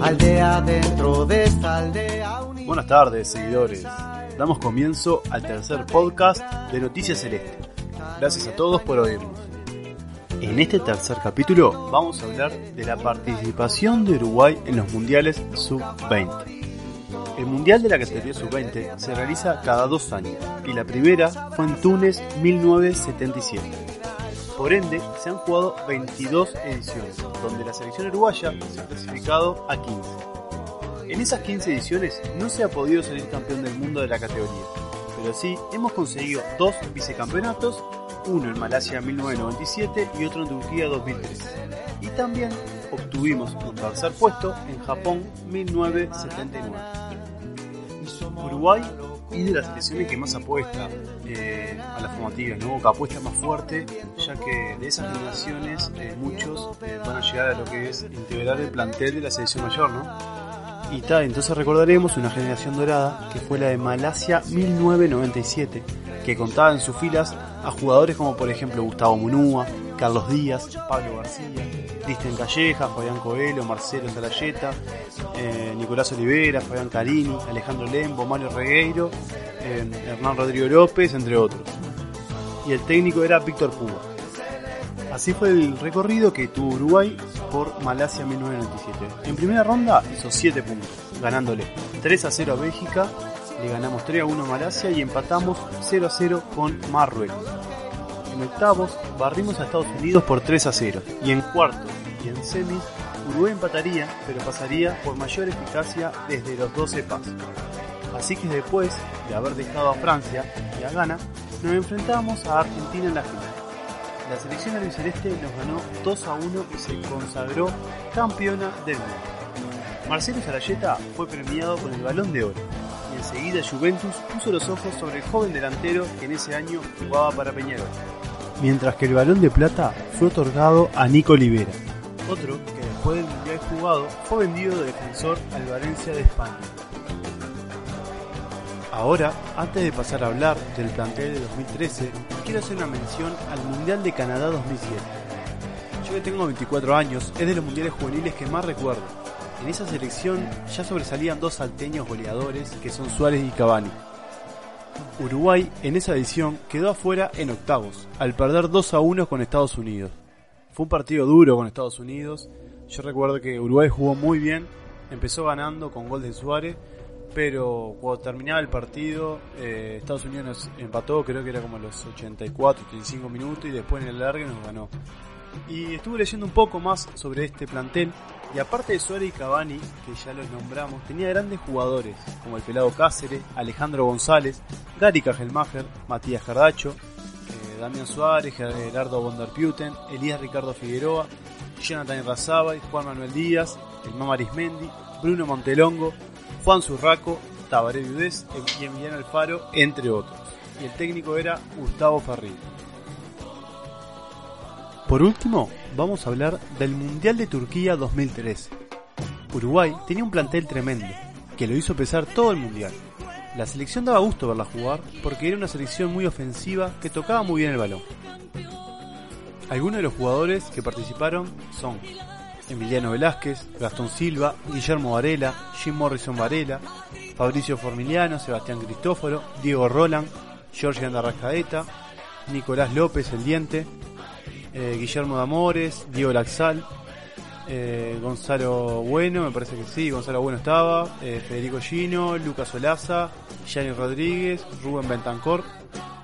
aldea dentro de esta aldea. Buenas tardes, seguidores. Damos comienzo al tercer podcast de Noticias Celeste. Gracias a todos por oírnos. En este tercer capítulo vamos a hablar de la participación de Uruguay en los mundiales sub-20. El Mundial de la categoría sub-20 se realiza cada dos años y la primera fue en Túnez 1977. Por ende, se han jugado 22 ediciones, donde la selección uruguaya se ha clasificado a 15. En esas 15 ediciones no se ha podido salir campeón del mundo de la categoría, pero sí hemos conseguido dos vicecampeonatos, uno en Malasia 1997 y otro en Turquía 2013. Y también obtuvimos un tercer puesto en Japón 1979. Uruguay es de las selecciones que más apuesta eh, a la formativa, ¿no? que apuesta más fuerte, ya que de esas generaciones eh, muchos eh, van a llegar a lo que es integrar el plantel de la selección mayor, ¿no? Y tal, entonces recordaremos una generación dorada que fue la de Malasia 1997, que contaba en sus filas a jugadores como por ejemplo Gustavo Munúa, Carlos Díaz, Pablo García, Cristian Calleja, Fabián Coelho, Marcelo Salayeta, eh, Nicolás Olivera, Fabián Carini, Alejandro Lembo, Mario Regueiro, eh, Hernán Rodrigo López, entre otros. Y el técnico era Víctor Cuba. Así fue el recorrido que tuvo Uruguay por Malasia 1997. En primera ronda hizo 7 puntos, ganándole 3 a 0 a Bélgica, le ganamos 3 a 1 a Malasia y empatamos 0 a 0 con Marruecos. En octavos barrimos a Estados Unidos por 3 a 0 y en cuartos y en semis Uruguay empataría pero pasaría por mayor eficacia desde los 12 pasos. Así que después de haber dejado a Francia y a Ghana, nos enfrentamos a Argentina en la final. La selección albiceleste nos ganó 2 a 1 y se consagró campeona del mundo. Marcelo Sarayeta fue premiado con el Balón de Oro y enseguida Juventus puso los ojos sobre el joven delantero que en ese año jugaba para Peñarol mientras que el balón de plata fue otorgado a Nico Olivera, otro que después del mundial jugado fue vendido de defensor al Valencia de España. Ahora, antes de pasar a hablar del plantel de 2013, quiero hacer una mención al Mundial de Canadá 2007. Yo que tengo 24 años, es de los mundiales juveniles que más recuerdo. En esa selección ya sobresalían dos salteños goleadores que son Suárez y Cavani. Uruguay en esa edición quedó afuera en octavos, al perder 2 a 1 con Estados Unidos. Fue un partido duro con Estados Unidos. Yo recuerdo que Uruguay jugó muy bien, empezó ganando con gol de Suárez, pero cuando terminaba el partido, eh, Estados Unidos nos empató, creo que era como los 84, 85 minutos, y después en el largue nos ganó. Y estuve leyendo un poco más sobre este plantel. Y aparte de Suárez y Cavani, que ya los nombramos, tenía grandes jugadores como el Pelado Cáceres, Alejandro González, Gary Kajelmacher, Matías Cardacho, eh, Damián Suárez, Gerardo Bonderputen, Elías Ricardo Figueroa, Jonathan Razaba, Juan Manuel Díaz, el Mama Arismendi, Bruno Montelongo, Juan Zurraco, Tabaré Viudés y Emiliano Alfaro, entre otros. Y el técnico era Gustavo Farril. Por último, vamos a hablar del Mundial de Turquía 2013. Uruguay tenía un plantel tremendo, que lo hizo pesar todo el Mundial. La selección daba gusto verla jugar porque era una selección muy ofensiva que tocaba muy bien el balón. Algunos de los jugadores que participaron son Emiliano Velázquez, Gastón Silva, Guillermo Varela, Jim Morrison Varela, Fabricio Formiliano, Sebastián Cristóforo, Diego Roland, Jorge Andarrascaeta, Nicolás López El Diente, eh, Guillermo de Amores, Diego Laxal, eh, Gonzalo Bueno, me parece que sí, Gonzalo Bueno estaba, eh, Federico Gino, Lucas Olaza, Gianni Rodríguez, Rubén Bentancor,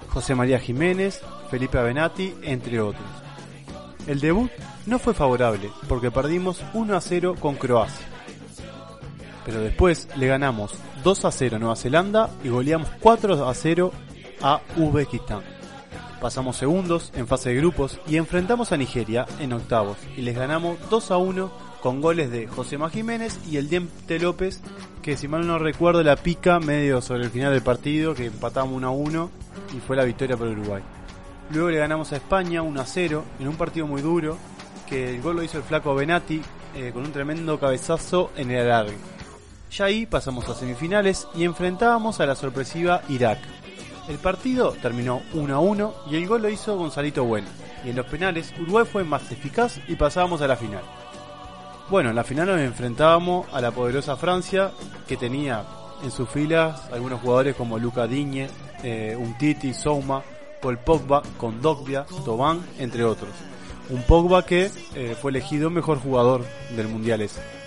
José María Jiménez, Felipe Avenati, entre otros. El debut no fue favorable porque perdimos 1 a 0 con Croacia. Pero después le ganamos 2 a 0 a Nueva Zelanda y goleamos 4 a 0 a Uzbekistán. Pasamos segundos en fase de grupos y enfrentamos a Nigeria en octavos y les ganamos 2 a 1 con goles de José Má Jiménez y el Diente López, que si mal no recuerdo la pica medio sobre el final del partido, que empatamos 1 a 1 y fue la victoria para Uruguay. Luego le ganamos a España 1 a 0 en un partido muy duro, que el gol lo hizo el flaco Benati eh, con un tremendo cabezazo en el alargue. Ya ahí pasamos a semifinales y enfrentábamos a la sorpresiva Irak, el partido terminó 1 a 1 y el gol lo hizo Gonzalito Bueno. Y en los penales Uruguay fue más eficaz y pasábamos a la final. Bueno, en la final nos enfrentábamos a la poderosa Francia, que tenía en sus filas algunos jugadores como Luca Digne, eh, Untiti, Souma, Paul Pogba, Kondogbia, Toban, entre otros. Un Pogba que eh, fue elegido mejor jugador del Mundial ese.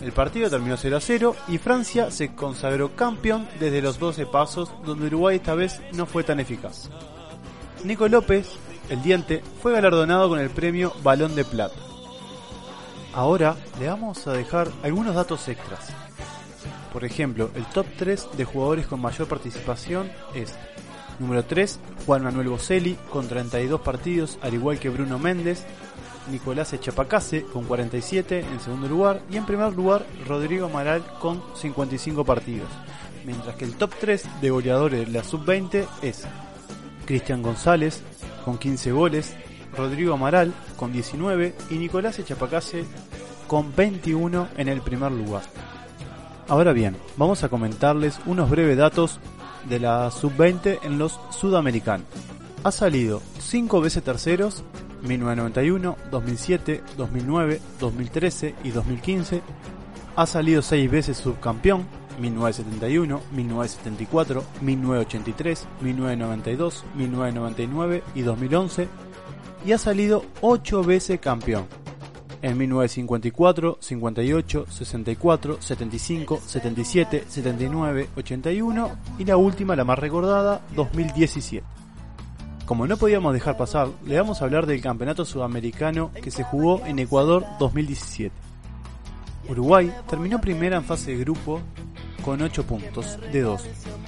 El partido terminó 0 a 0 y Francia se consagró campeón desde los 12 pasos, donde Uruguay esta vez no fue tan eficaz. Nico López, el diente, fue galardonado con el premio Balón de Plata. Ahora le vamos a dejar algunos datos extras. Por ejemplo, el top 3 de jugadores con mayor participación es número 3, Juan Manuel Boselli con 32 partidos, al igual que Bruno Méndez, Nicolás Echapacase con 47 en segundo lugar y en primer lugar Rodrigo Amaral con 55 partidos. Mientras que el top 3 de goleadores de la sub-20 es Cristian González con 15 goles, Rodrigo Amaral con 19 y Nicolás Echapacase con 21 en el primer lugar. Ahora bien, vamos a comentarles unos breves datos de la sub-20 en los sudamericanos. Ha salido 5 veces terceros, 1991, 2007, 2009, 2013 y 2015. Ha salido 6 veces subcampeón, 1971, 1974, 1983, 1992, 1999 y 2011. Y ha salido 8 veces campeón, en 1954, 58, 64, 75, 77, 79, 81 y la última, la más recordada, 2017. Como no podíamos dejar pasar, le vamos a hablar del Campeonato Sudamericano que se jugó en Ecuador 2017. Uruguay terminó primera en fase de grupo con 8 puntos de 2,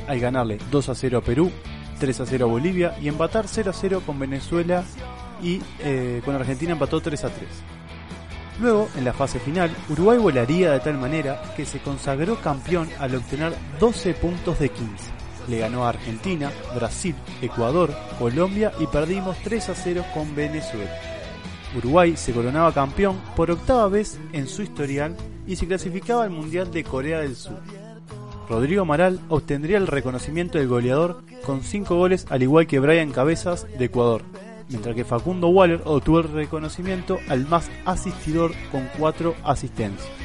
al ganarle 2 a 0 a Perú, 3 a 0 a Bolivia y empatar 0 a 0 con Venezuela y eh, con Argentina empató 3 a 3. Luego, en la fase final, Uruguay volaría de tal manera que se consagró campeón al obtener 12 puntos de 15. Le ganó a Argentina, Brasil, Ecuador, Colombia y perdimos 3 a 0 con Venezuela. Uruguay se coronaba campeón por octava vez en su historial y se clasificaba al Mundial de Corea del Sur. Rodrigo Amaral obtendría el reconocimiento del goleador con 5 goles al igual que Brian Cabezas de Ecuador, mientras que Facundo Waller obtuvo el reconocimiento al más asistidor con 4 asistencias.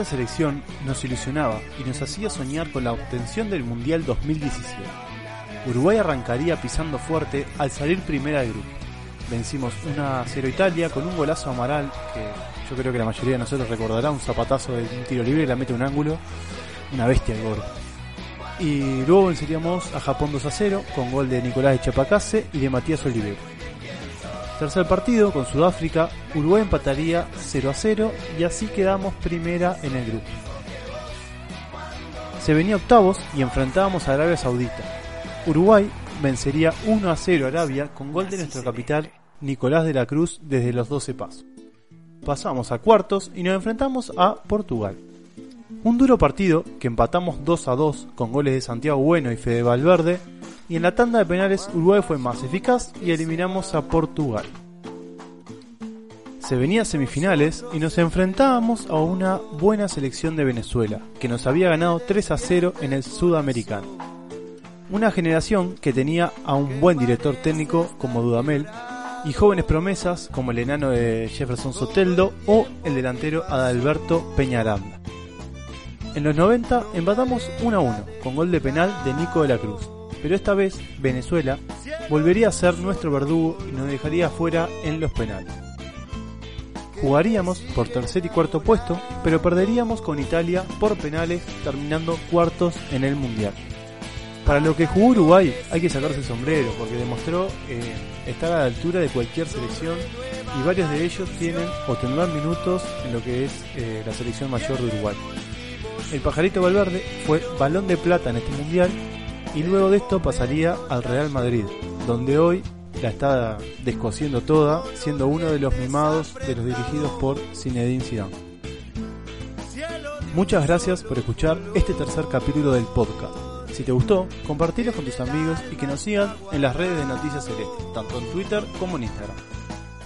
Esta selección nos ilusionaba y nos hacía soñar con la obtención del Mundial 2017. Uruguay arrancaría pisando fuerte al salir primera del grupo. Vencimos 1 a 0 Italia con un golazo Amaral que yo creo que la mayoría de nosotros recordará un zapatazo de un tiro libre y la mete un ángulo. Una bestia el gordo. Y luego venceríamos a Japón 2 a 0 con gol de Nicolás Echapacase y de Matías Olivero. Tercer partido con Sudáfrica, Uruguay empataría 0 a 0 y así quedamos primera en el grupo. Se venía octavos y enfrentábamos a Arabia Saudita. Uruguay vencería 1 a 0 a Arabia con gol de nuestro capital Nicolás de la Cruz desde los 12 pasos. Pasamos a cuartos y nos enfrentamos a Portugal. Un duro partido que empatamos 2 a 2 con goles de Santiago Bueno y Fede Valverde y en la tanda de penales Uruguay fue más eficaz y eliminamos a Portugal. Se venía semifinales y nos enfrentábamos a una buena selección de Venezuela, que nos había ganado 3 a 0 en el Sudamericano. Una generación que tenía a un buen director técnico como Dudamel y jóvenes promesas como el enano de Jefferson Soteldo o el delantero Adalberto Peñaranda. En los 90 empatamos 1 a 1 con gol de penal de Nico de la Cruz, pero esta vez Venezuela volvería a ser nuestro verdugo y nos dejaría fuera en los penales. Jugaríamos por tercer y cuarto puesto, pero perderíamos con Italia por penales terminando cuartos en el Mundial. Para lo que jugó Uruguay hay que sacarse el sombrero porque demostró eh, estar a la altura de cualquier selección y varios de ellos tienen o tendrán minutos en lo que es eh, la selección mayor de Uruguay el pajarito Valverde fue balón de plata en este mundial y luego de esto pasaría al Real Madrid, donde hoy la está descosiendo toda, siendo uno de los mimados de los dirigidos por Zinedine Zidane. Muchas gracias por escuchar este tercer capítulo del podcast. Si te gustó, compartilo con tus amigos y que nos sigan en las redes de Noticias Celeste, tanto en Twitter como en Instagram.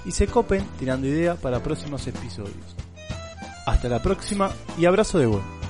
Y se copen tirando idea para próximos episodios. Hasta la próxima y abrazo de vuelta.